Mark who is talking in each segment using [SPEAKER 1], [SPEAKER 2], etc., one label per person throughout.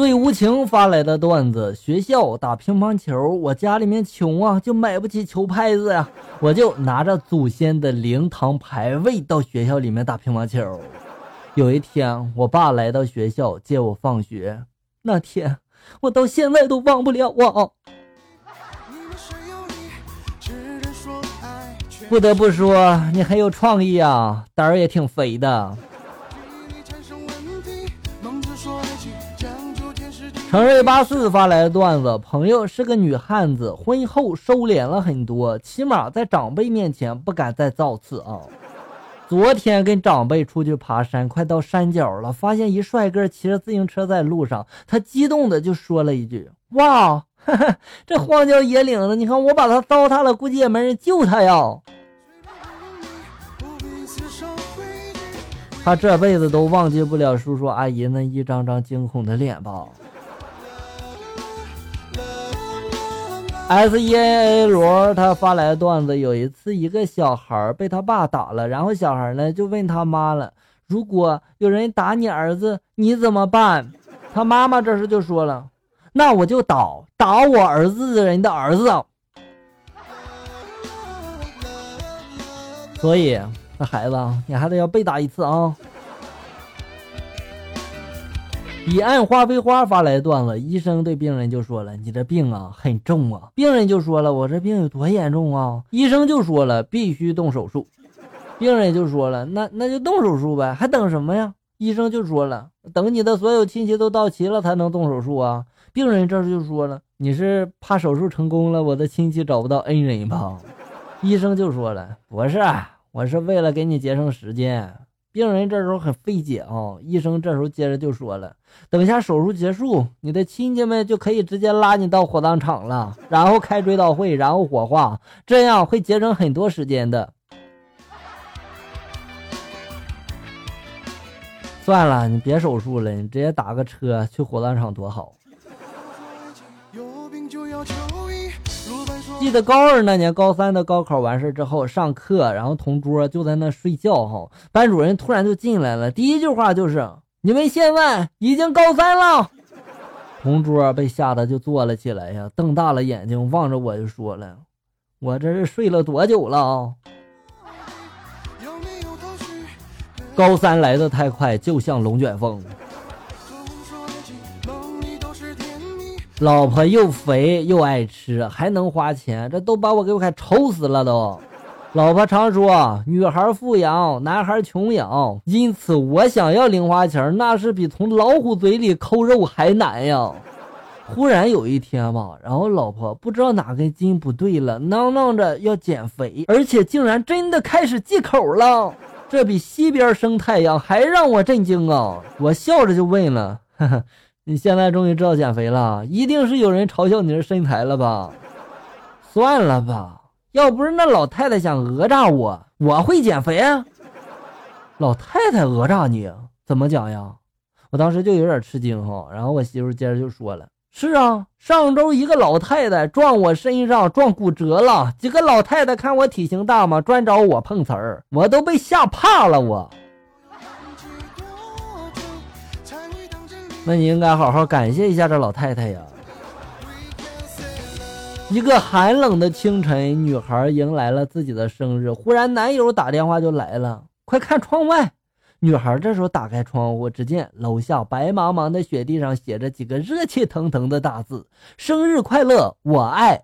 [SPEAKER 1] 对无情发来的段子：学校打乒乓球，我家里面穷啊，就买不起球拍子呀，我就拿着祖先的灵堂牌位到学校里面打乒乓球。有一天，我爸来到学校接我放学，那天我到现在都忘不了啊。不得不说，你很有创意啊，胆儿也挺肥的。程瑞八四发来的段子：朋友是个女汉子，婚后收敛了很多，起码在长辈面前不敢再造次啊。昨天跟长辈出去爬山，快到山脚了，发现一帅哥骑着自行车在路上，他激动的就说了一句：“哇，这荒郊野岭的，你看我把他糟蹋了，估计也没人救他呀。”他这辈子都忘记不了叔叔阿姨那一张张惊恐的脸吧。S E A A 罗他发来的段子：有一次，一个小孩被他爸打了，然后小孩呢就问他妈了：“如果有人打你儿子，你怎么办？”他妈妈这时就说了：“那我就打打我儿子的人的儿子。”所以，那孩子，你还得要被打一次啊！彼岸花非花发来段子，医生对病人就说了：“你这病啊很重啊。”病人就说了：“我这病有多严重啊？”医生就说了：“必须动手术。”病人就说了：“那那就动手术呗，还等什么呀？”医生就说了：“等你的所有亲戚都到齐了才能动手术啊。”病人这时就说了：“你是怕手术成功了，我的亲戚找不到恩人吧？” 医生就说了：“不是，我是为了给你节省时间。”病人这时候很费解啊，医生这时候接着就说了：“等下手术结束，你的亲戚们就可以直接拉你到火葬场了，然后开追悼会，然后火化，这样会节省很多时间的。”算了，你别手术了，你直接打个车去火葬场多好。记得高二那年，高三的高考完事之后上课，然后同桌就在那睡觉哈。班主任突然就进来了，第一句话就是：“你们现在已经高三了。”同桌被吓得就坐了起来呀，瞪大了眼睛望着我就说了：“我这是睡了多久了啊？”高三来的太快，就像龙卷风。老婆又肥又爱吃，还能花钱，这都把我给我快愁死了都。老婆常说，女孩富养，男孩穷养，因此我想要零花钱，那是比从老虎嘴里抠肉还难呀。忽然有一天吧，然后老婆不知道哪根筋不对了，囔囔着要减肥，而且竟然真的开始忌口了，这比西边生太阳还让我震惊啊！我笑着就问了，呵呵。你现在终于知道减肥了，一定是有人嘲笑你的身材了吧？算了吧，要不是那老太太想讹诈我，我会减肥啊。老太太讹诈你，怎么讲呀？我当时就有点吃惊哈。然后我媳妇接着就说了：“是啊，上周一个老太太撞我身上，撞骨折了。几个老太太看我体型大嘛，专找我碰瓷儿，我都被吓怕了。我。”那你应该好好感谢一下这老太太呀。一个寒冷的清晨，女孩迎来了自己的生日。忽然，男友打电话就来了，快看窗外。女孩这时候打开窗户，只见楼下白茫茫的雪地上写着几个热气腾腾的大字：“生日快乐，我爱。”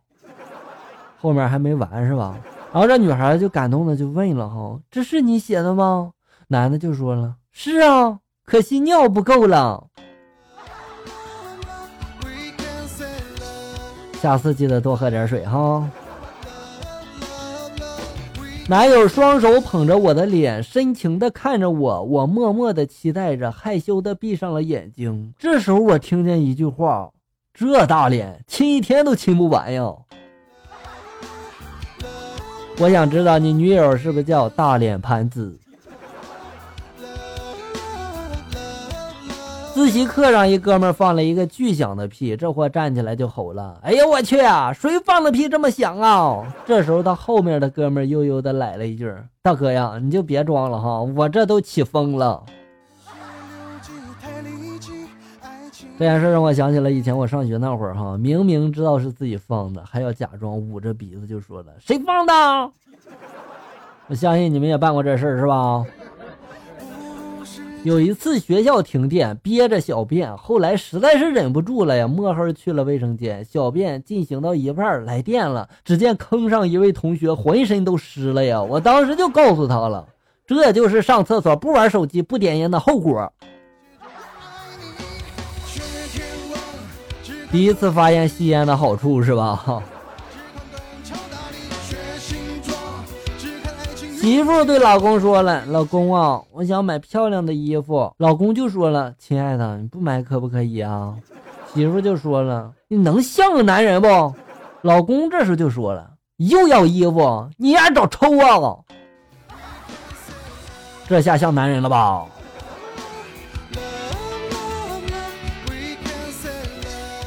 [SPEAKER 1] 后面还没完是吧？然后这女孩就感动的就问了：“哈，这是你写的吗？”男的就说了：“是啊，可惜尿不够了。”下次记得多喝点水哈。男友双手捧着我的脸，深情的看着我，我默默的期待着，害羞的闭上了眼睛。这时候我听见一句话：“这大脸亲一天都亲不完呀。”我想知道你女友是不是叫大脸盘子？自习课上，一哥们放了一个巨响的屁，这货站起来就吼了：“哎呀，我去啊！谁放的屁这么响啊？”这时候，他后面的哥们悠悠的来了一句：“大哥呀，你就别装了哈，我这都起风了。”这件事让我想起了以前我上学那会儿哈，明明知道是自己放的，还要假装捂着鼻子就说了谁放的。我相信你们也办过这事儿是吧？有一次学校停电，憋着小便，后来实在是忍不住了呀，摸黑去了卫生间。小便进行到一半，来电了，只见坑上一位同学浑身都湿了呀！我当时就告诉他了，这就是上厕所不玩手机、不点烟的后果。第一次发现吸烟的好处是吧？媳妇对老公说了：“老公啊，我想买漂亮的衣服。”老公就说了：“亲爱的，你不买可不可以啊？”媳妇就说了：“你能像个男人不？”老公这时候就说了：“又要衣服，你丫找抽啊！”这下像男人了吧？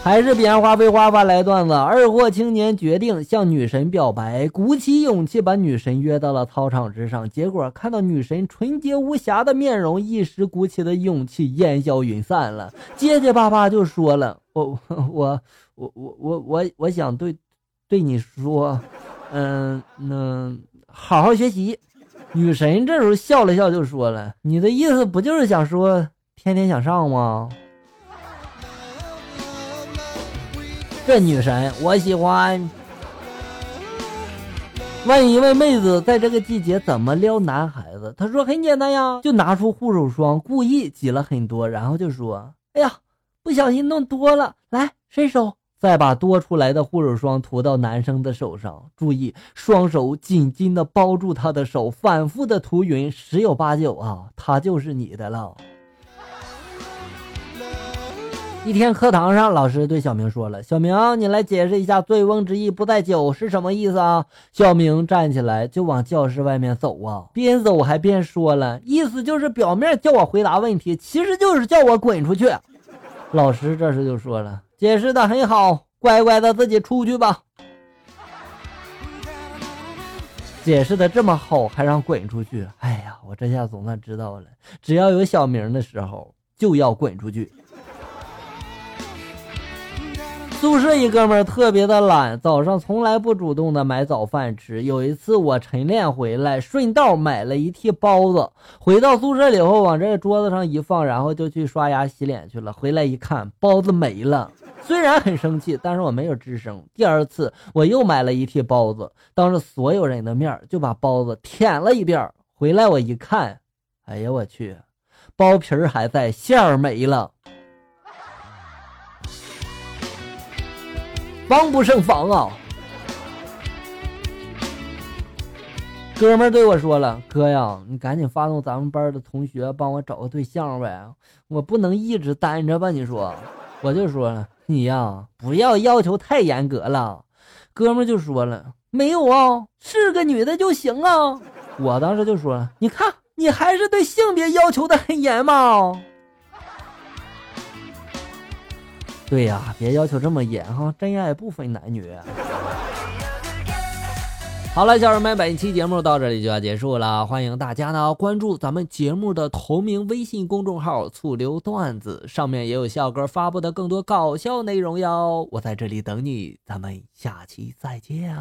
[SPEAKER 1] 还是编花非花发来段子。二货青年决定向女神表白，鼓起勇气把女神约到了操场之上。结果看到女神纯洁无瑕的面容，一时鼓起的勇气烟消云散了。结结巴巴就说了：“我我我我我我我想对对你说，嗯，那好好学习。”女神这时候笑了笑就说了：“你的意思不就是想说天天想上吗？”这女神我喜欢。问一问妹子，在这个季节怎么撩男孩子？她说很简单呀，就拿出护手霜，故意挤了很多，然后就说：“哎呀，不小心弄多了，来伸手，再把多出来的护手霜涂到男生的手上。注意，双手紧紧的包住他的手，反复的涂匀，十有八九啊，他就是你的了。”一天课堂上，老师对小明说了：“小明，你来解释一下‘醉翁之意不在酒’是什么意思啊？”小明站起来就往教室外面走啊，边走还边说了：“意思就是表面叫我回答问题，其实就是叫我滚出去。”老师这时就说了：“解释的很好，乖乖的自己出去吧。”解释的这么好，还让滚出去？哎呀，我这下总算知道了，只要有小明的时候，就要滚出去。宿舍一哥们儿特别的懒，早上从来不主动的买早饭吃。有一次我晨练回来，顺道买了一屉包子，回到宿舍里后往这个桌子上一放，然后就去刷牙洗脸去了。回来一看，包子没了。虽然很生气，但是我没有吱声。第二次我又买了一屉包子，当着所有人的面就把包子舔了一遍。回来我一看，哎呀我去，包皮儿还在，馅儿没了。防不胜防啊！哥们对我说了：“哥呀，你赶紧发动咱们班的同学帮我找个对象呗，我不能一直单着吧？”你说，我就说了：“你呀，不要要求太严格了。”哥们就说了：“没有啊，是个女的就行啊。”我当时就说了：“你看，你还是对性别要求的很严嘛。”对呀，别要求这么严哈，真爱不分男女。好了，小人们，本期节目到这里就要结束了，欢迎大家呢关注咱们节目的同名微信公众号“醋溜段子”，上面也有笑哥发布的更多搞笑内容哟。我在这里等你，咱们下期再见。